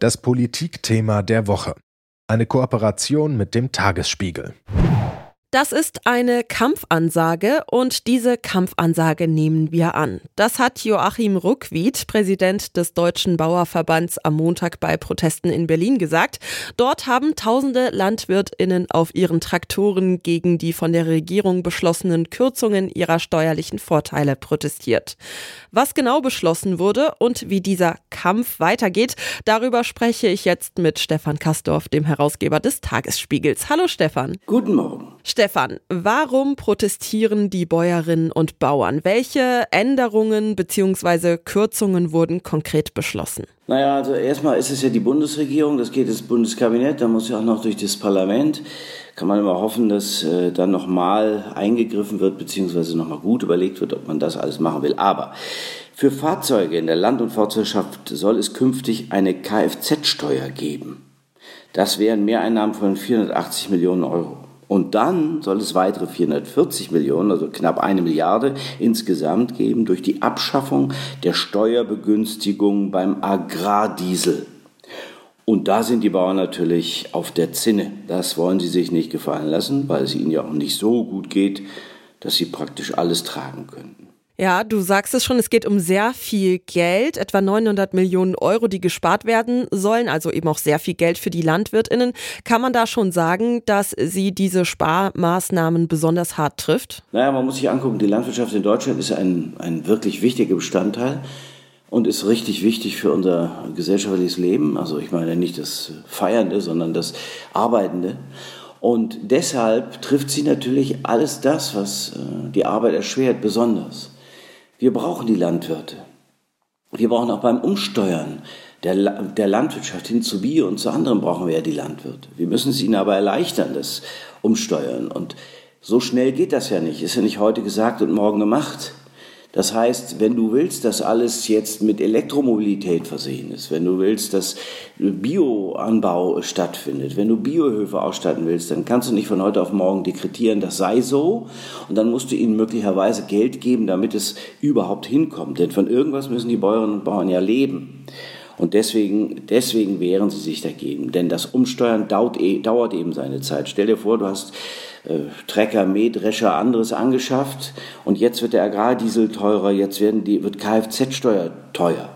Das Politikthema der Woche. Eine Kooperation mit dem Tagesspiegel. Das ist eine Kampfansage und diese Kampfansage nehmen wir an. Das hat Joachim Ruckwied, Präsident des Deutschen Bauerverbands, am Montag bei Protesten in Berlin gesagt. Dort haben tausende Landwirtinnen auf ihren Traktoren gegen die von der Regierung beschlossenen Kürzungen ihrer steuerlichen Vorteile protestiert. Was genau beschlossen wurde und wie dieser Kampf weitergeht, darüber spreche ich jetzt mit Stefan Kastorf, dem Herausgeber des Tagesspiegels. Hallo Stefan. Guten Morgen. Stefan, warum protestieren die Bäuerinnen und Bauern? Welche Änderungen bzw. Kürzungen wurden konkret beschlossen? Naja, also erstmal ist es ja die Bundesregierung, das geht ins Bundeskabinett, da muss ja auch noch durch das Parlament. Kann man immer hoffen, dass äh, dann nochmal eingegriffen wird, beziehungsweise nochmal gut überlegt wird, ob man das alles machen will. Aber für Fahrzeuge in der Land- und Forstwirtschaft soll es künftig eine Kfz-Steuer geben. Das wären Mehreinnahmen von 480 Millionen Euro. Und dann soll es weitere 440 Millionen, also knapp eine Milliarde insgesamt geben durch die Abschaffung der Steuerbegünstigung beim Agrardiesel. Und da sind die Bauern natürlich auf der Zinne. Das wollen sie sich nicht gefallen lassen, weil es ihnen ja auch nicht so gut geht, dass sie praktisch alles tragen könnten. Ja, du sagst es schon, es geht um sehr viel Geld, etwa 900 Millionen Euro, die gespart werden sollen, also eben auch sehr viel Geld für die Landwirtinnen. Kann man da schon sagen, dass sie diese Sparmaßnahmen besonders hart trifft? Naja, man muss sich angucken, die Landwirtschaft in Deutschland ist ein, ein wirklich wichtiger Bestandteil und ist richtig wichtig für unser gesellschaftliches Leben. Also ich meine nicht das Feiernde, sondern das Arbeitende. Und deshalb trifft sie natürlich alles das, was äh, die Arbeit erschwert, besonders. Wir brauchen die Landwirte. Wir brauchen auch beim Umsteuern der, der Landwirtschaft hin zu Bio und zu anderen brauchen wir ja die Landwirte. Wir müssen es ihnen aber erleichtern, das Umsteuern. Und so schnell geht das ja nicht. Ist ja nicht heute gesagt und morgen gemacht. Das heißt, wenn du willst, dass alles jetzt mit Elektromobilität versehen ist, wenn du willst, dass Bioanbau stattfindet, wenn du Biohöfe ausstatten willst, dann kannst du nicht von heute auf morgen dekretieren, das sei so. Und dann musst du ihnen möglicherweise Geld geben, damit es überhaupt hinkommt. Denn von irgendwas müssen die Bäuerinnen und Bauern ja leben. Und deswegen, deswegen wehren sie sich dagegen. Denn das Umsteuern dauert, eh, dauert eben seine Zeit. Stell dir vor, du hast äh, Trecker, Mähdrescher, anderes angeschafft und jetzt wird der Agrardiesel teurer, jetzt werden die, wird Kfz-Steuer teuer.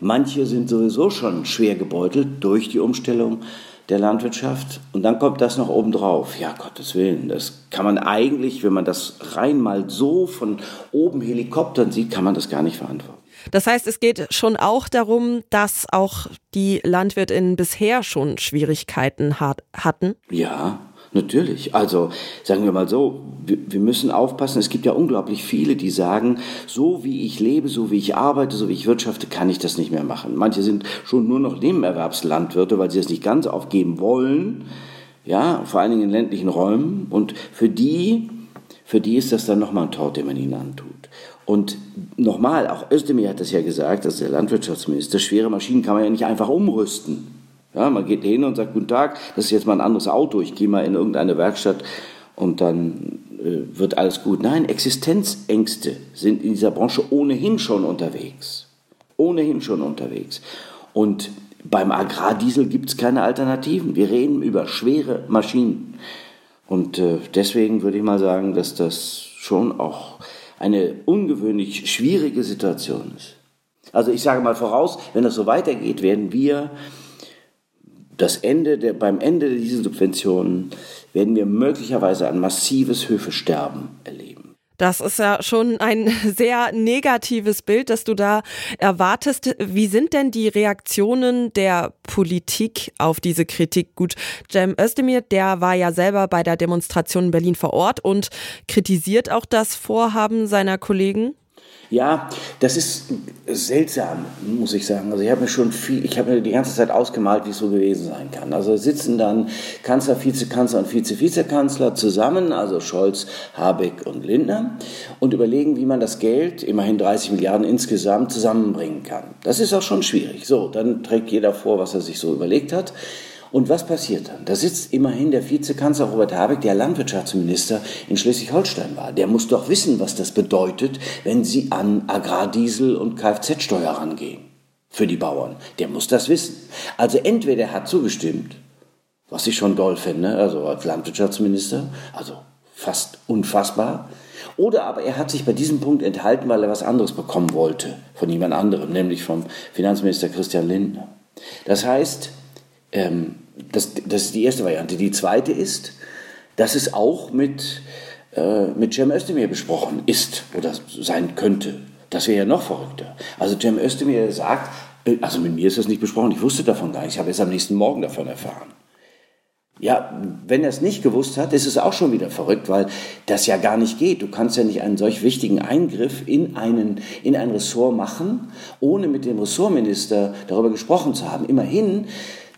Manche sind sowieso schon schwer gebeutelt durch die Umstellung der Landwirtschaft. Und dann kommt das noch obendrauf. Ja, Gottes Willen, das kann man eigentlich, wenn man das rein mal so von oben Helikoptern sieht, kann man das gar nicht verantworten. Das heißt, es geht schon auch darum, dass auch die Landwirtinnen bisher schon Schwierigkeiten hat, hatten. Ja, Natürlich. Also sagen wir mal so, wir, wir, müssen aufpassen. Es gibt ja unglaublich viele, die sagen, so wie ich lebe, so wie ich arbeite, so wie ich wirtschafte, kann ich das nicht mehr machen. Manche sind schon nur noch Nebenerwerbslandwirte, weil sie es nicht ganz aufgeben wollen. Ja, vor allen Dingen in ländlichen Räumen. Und für die, für die ist das dann nochmal ein Tort, den man ihnen antut. Und nochmal, auch Özdemir hat das ja gesagt, dass der Landwirtschaftsminister, schwere Maschinen kann man ja nicht einfach umrüsten. Ja, man geht hin und sagt, guten Tag, das ist jetzt mal ein anderes Auto, ich gehe mal in irgendeine Werkstatt und dann äh, wird alles gut. Nein, Existenzängste sind in dieser Branche ohnehin schon unterwegs. Ohnehin schon unterwegs. Und beim Agrardiesel gibt es keine Alternativen. Wir reden über schwere Maschinen. Und äh, deswegen würde ich mal sagen, dass das schon auch eine ungewöhnlich schwierige Situation ist. Also ich sage mal voraus, wenn das so weitergeht, werden wir das Ende der, beim Ende dieser Subventionen werden wir möglicherweise ein massives Höfesterben erleben. Das ist ja schon ein sehr negatives Bild, das du da erwartest. Wie sind denn die Reaktionen der Politik auf diese Kritik? Gut, Cem Özdemir, der war ja selber bei der Demonstration in Berlin vor Ort und kritisiert auch das Vorhaben seiner Kollegen. Ja, das ist seltsam, muss ich sagen. Also ich habe mir schon viel, ich habe mir die ganze Zeit ausgemalt, wie es so gewesen sein kann. Also sitzen dann Kanzler, Vizekanzler und Vize-Vizekanzler zusammen, also Scholz, Habeck und Lindner, und überlegen, wie man das Geld, immerhin 30 Milliarden insgesamt, zusammenbringen kann. Das ist auch schon schwierig. So, dann trägt jeder vor, was er sich so überlegt hat. Und was passiert dann? Da sitzt immerhin der Vizekanzler Robert Habeck, der Landwirtschaftsminister in Schleswig-Holstein war. Der muss doch wissen, was das bedeutet, wenn Sie an Agrardiesel und Kfz-Steuer rangehen. für die Bauern. Der muss das wissen. Also entweder er hat zugestimmt, was ich schon doll finde, also als Landwirtschaftsminister, also fast unfassbar, oder aber er hat sich bei diesem Punkt enthalten, weil er was anderes bekommen wollte von jemand anderem, nämlich vom Finanzminister Christian Lindner. Das heißt, ähm, das, das ist die erste Variante. Die zweite ist, dass es auch mit, äh, mit Cem Özdemir besprochen ist oder sein könnte. Das wäre ja noch verrückter. Also Cem Özdemir sagt, äh, also mit mir ist das nicht besprochen, ich wusste davon gar nicht, ich habe es am nächsten Morgen davon erfahren. Ja, wenn er es nicht gewusst hat, ist es auch schon wieder verrückt, weil das ja gar nicht geht. Du kannst ja nicht einen solch wichtigen Eingriff in, einen, in ein Ressort machen, ohne mit dem Ressortminister darüber gesprochen zu haben. Immerhin,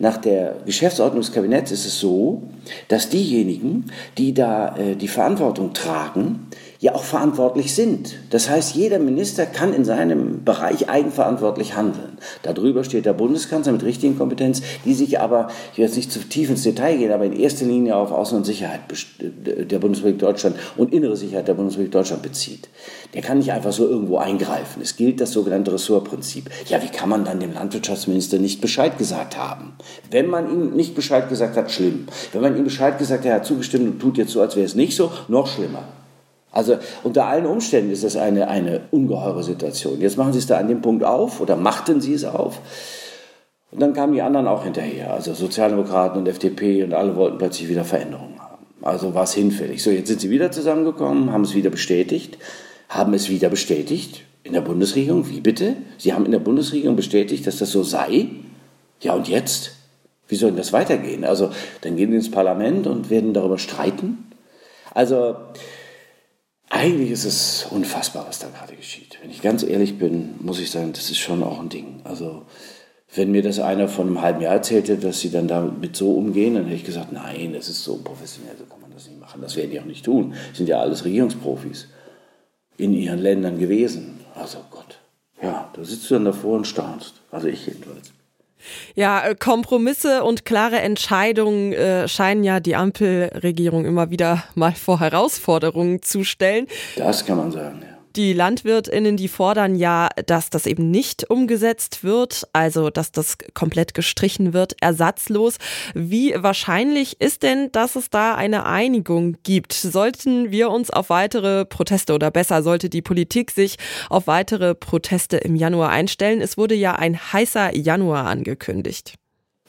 nach der Geschäftsordnung des Kabinetts ist es so, dass diejenigen, die da äh, die Verantwortung tragen, ja auch verantwortlich sind. Das heißt, jeder Minister kann in seinem Bereich eigenverantwortlich handeln. Darüber steht der Bundeskanzler mit richtigen Kompetenz, die sich aber, ich will jetzt nicht zu tief ins Detail gehen, aber in erster Linie auf Außen- und Sicherheit der Bundesrepublik Deutschland und innere Sicherheit der Bundesrepublik Deutschland bezieht. Der kann nicht einfach so irgendwo eingreifen. Es gilt das sogenannte Ressortprinzip. Ja, wie kann man dann dem Landwirtschaftsminister nicht Bescheid gesagt haben? Wenn man ihm nicht Bescheid gesagt hat, schlimm. Wenn man ihm Bescheid gesagt hat, er hat zugestimmt und tut jetzt so, als wäre es nicht so, noch schlimmer. Also unter allen Umständen ist das eine, eine ungeheure Situation. Jetzt machen Sie es da an dem Punkt auf oder machten Sie es auf. Und dann kamen die anderen auch hinterher, also Sozialdemokraten und FDP und alle wollten plötzlich wieder Veränderungen haben. Also war es hinfällig. So, jetzt sind sie wieder zusammengekommen, haben es wieder bestätigt, haben es wieder bestätigt in der Bundesregierung. Wie bitte? Sie haben in der Bundesregierung bestätigt, dass das so sei. Ja, und jetzt? Wie soll denn das weitergehen? Also, dann gehen sie ins Parlament und werden darüber streiten. Also, eigentlich ist es unfassbar, was da gerade geschieht. Wenn ich ganz ehrlich bin, muss ich sagen, das ist schon auch ein Ding. Also, wenn mir das einer von einem halben Jahr erzählte, dass sie dann damit so umgehen, dann hätte ich gesagt, nein, das ist so professionell, so kann man das nicht machen. Das werden die auch nicht tun. Das sind ja alles Regierungsprofis in ihren Ländern gewesen. Also Gott, ja, da sitzt du dann davor und staunst. Also ich jedenfalls. Ja, äh, Kompromisse und klare Entscheidungen äh, scheinen ja die Ampelregierung immer wieder mal vor Herausforderungen zu stellen. Das kann man sagen, ja. Die Landwirtinnen, die fordern ja, dass das eben nicht umgesetzt wird, also dass das komplett gestrichen wird, ersatzlos. Wie wahrscheinlich ist denn, dass es da eine Einigung gibt? Sollten wir uns auf weitere Proteste oder besser sollte die Politik sich auf weitere Proteste im Januar einstellen? Es wurde ja ein heißer Januar angekündigt.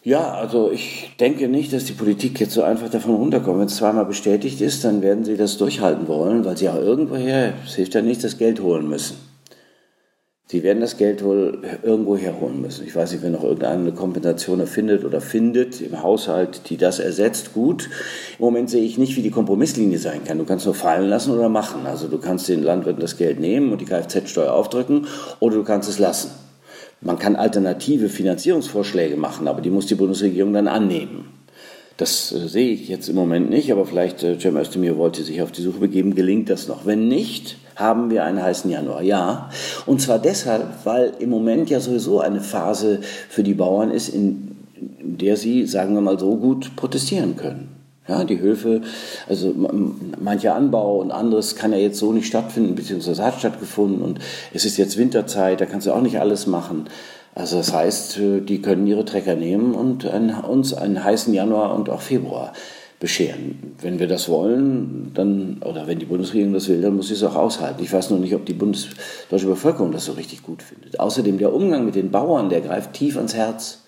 Ja, also ich denke nicht, dass die Politik jetzt so einfach davon runterkommt. Wenn es zweimal bestätigt ist, dann werden sie das durchhalten wollen, weil sie auch irgendwoher, es hilft ja nicht, das Geld holen müssen. Sie werden das Geld wohl irgendwo herholen müssen. Ich weiß nicht, wenn noch irgendeine Kompensation erfindet oder findet im Haushalt, die das ersetzt, gut. Im Moment sehe ich nicht, wie die Kompromisslinie sein kann. Du kannst nur fallen lassen oder machen. Also du kannst den Landwirten das Geld nehmen und die Kfz-Steuer aufdrücken oder du kannst es lassen. Man kann alternative Finanzierungsvorschläge machen, aber die muss die Bundesregierung dann annehmen. Das äh, sehe ich jetzt im Moment nicht, aber vielleicht äh, Cem Özdemir wollte sich auf die Suche begeben, gelingt das noch. Wenn nicht, haben wir einen heißen Januar. Ja, und zwar deshalb, weil im Moment ja sowieso eine Phase für die Bauern ist, in, in der sie, sagen wir mal so, gut protestieren können. Ja, die Höfe, also mancher Anbau und anderes kann ja jetzt so nicht stattfinden, beziehungsweise hat stattgefunden und es ist jetzt Winterzeit, da kannst du auch nicht alles machen. Also das heißt, äh, die können ihre Trecker nehmen und uns einen heißen Januar und auch Februar bescheren. Wenn wir das wollen, dann, oder wenn die Bundesregierung das will, dann muss sie es auch aushalten. Ich weiß nur nicht, ob die Bundes deutsche Bevölkerung das so richtig gut findet. Außerdem der Umgang mit den Bauern, der greift tief ans Herz.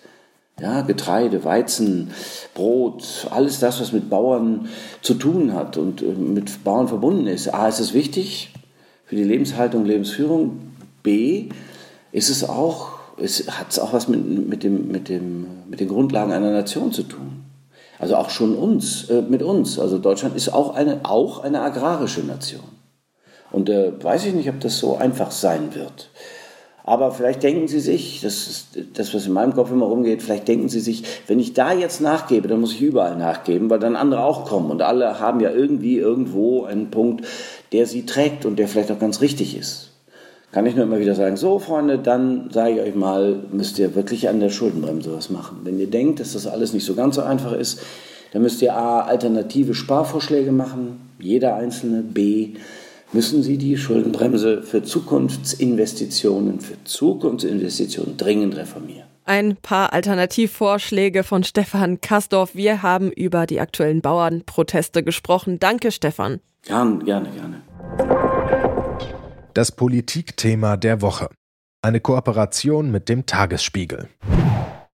Ja, Getreide, Weizen, Brot, alles das, was mit Bauern zu tun hat und äh, mit Bauern verbunden ist. A, ist es wichtig für die Lebenshaltung, Lebensführung. B, ist es auch, es hat es auch was mit, mit, dem, mit, dem, mit den Grundlagen einer Nation zu tun. Also auch schon uns, äh, mit uns. Also Deutschland ist auch eine, auch eine agrarische Nation. Und äh, weiß ich nicht, ob das so einfach sein wird. Aber vielleicht denken Sie sich, das ist das, was in meinem Kopf immer rumgeht, vielleicht denken Sie sich, wenn ich da jetzt nachgebe, dann muss ich überall nachgeben, weil dann andere auch kommen. Und alle haben ja irgendwie irgendwo einen Punkt, der sie trägt und der vielleicht auch ganz richtig ist. Kann ich nur immer wieder sagen, so Freunde, dann sage ich euch mal, müsst ihr wirklich an der Schuldenbremse was machen. Wenn ihr denkt, dass das alles nicht so ganz so einfach ist, dann müsst ihr A, alternative Sparvorschläge machen, jeder einzelne, B, müssen Sie die Schuldenbremse für Zukunftsinvestitionen, für Zukunftsinvestitionen dringend reformieren. Ein paar Alternativvorschläge von Stefan Kastorf. Wir haben über die aktuellen Bauernproteste gesprochen. Danke, Stefan. Gerne, gerne, gerne. Das Politikthema der Woche. Eine Kooperation mit dem Tagesspiegel.